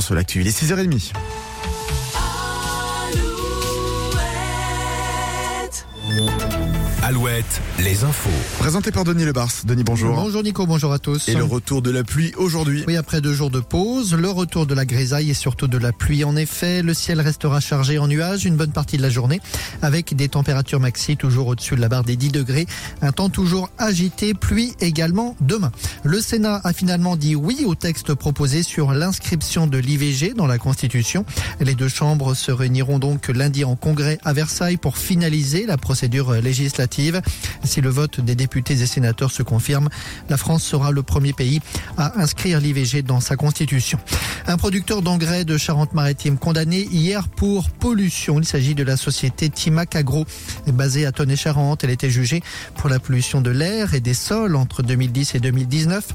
sur l'actu. Il est 6h30. Alouette, les infos. Présenté par Denis Lebars. Denis, bonjour. Bonjour Nico, bonjour à tous. Et le retour de la pluie aujourd'hui. Oui, après deux jours de pause, le retour de la grisaille et surtout de la pluie. En effet, le ciel restera chargé en nuages une bonne partie de la journée, avec des températures maxi toujours au-dessus de la barre des 10 degrés. Un temps toujours agité, pluie également demain. Le Sénat a finalement dit oui au texte proposé sur l'inscription de l'IVG dans la Constitution. Les deux chambres se réuniront donc lundi en congrès à Versailles pour finaliser la procédure législative. Si le vote des députés et sénateurs se confirme, la France sera le premier pays à inscrire l'IVG dans sa constitution. Un producteur d'engrais de Charente-Maritime condamné hier pour pollution. Il s'agit de la société Timac Agro, basée à Tonnet-Charente. Elle était jugée pour la pollution de l'air et des sols entre 2010 et 2019.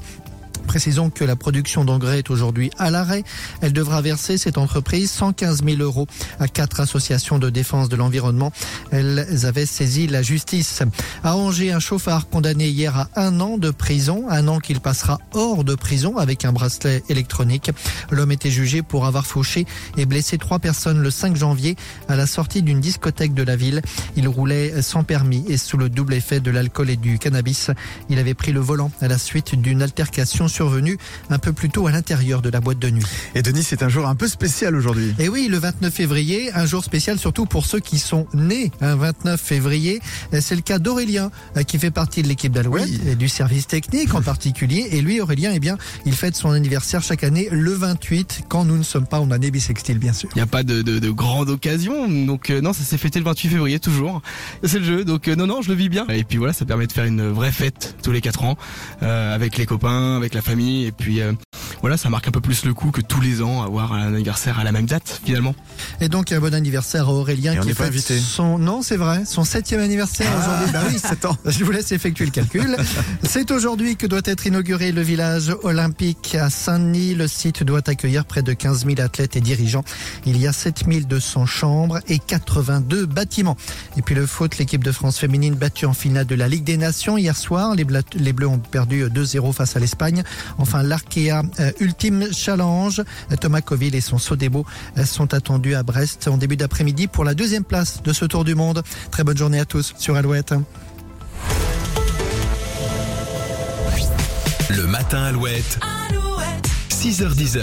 Précisons que la production d'engrais est aujourd'hui à l'arrêt. Elle devra verser cette entreprise 115 000 euros à quatre associations de défense de l'environnement. Elles avaient saisi la justice. À Angers, un chauffard condamné hier à un an de prison, un an qu'il passera hors de prison avec un bracelet électronique. L'homme était jugé pour avoir fauché et blessé trois personnes le 5 janvier à la sortie d'une discothèque de la ville. Il roulait sans permis et sous le double effet de l'alcool et du cannabis. Il avait pris le volant à la suite d'une altercation survenu un peu plus tôt à l'intérieur de la boîte de nuit. Et Denis, c'est un jour un peu spécial aujourd'hui. Et oui, le 29 février, un jour spécial surtout pour ceux qui sont nés un 29 février. C'est le cas d'Aurélien euh, qui fait partie de l'équipe d'Alouette Oui. et du service technique en particulier. Et lui, Aurélien, eh bien, il fête son anniversaire chaque année le 28 quand nous ne sommes pas en année bissextile, bien sûr. Il n'y a pas de, de, de grande occasion, donc euh, non, ça s'est fêté le 28 février toujours. C'est le jeu, donc euh, non, non, je le vis bien. Et puis voilà, ça permet de faire une vraie fête tous les quatre ans, euh, avec les copains, avec la famille, et puis euh, voilà, ça marque un peu plus le coup que tous les ans avoir un anniversaire à la même date finalement. Et donc, un bon anniversaire à Aurélien Et on qui n'est pas fête invité. son, non, c'est vrai, son septième anniversaire aujourd'hui. Bah oui, 7 ans. Je vous laisse effectuer le calcul. C'est aujourd'hui que doit être inauguré le village olympique à Saint-Denis. Le site doit accueillir près de 15 000 athlètes et dirigeants. Il y a 7200 chambres et 82 bâtiments. Et puis le foot, l'équipe de France féminine battue en finale de la Ligue des Nations hier soir. Les Bleus ont perdu 2-0 face à l'Espagne. Enfin, l'Arkea euh, Ultime Challenge. Thomas Coville et son Sodebo euh, sont attendus à Brest en début d'après-midi pour la deuxième place de ce Tour du Monde. Très bonne journée à tous sur Alouette. Le matin Alouette. 6h10.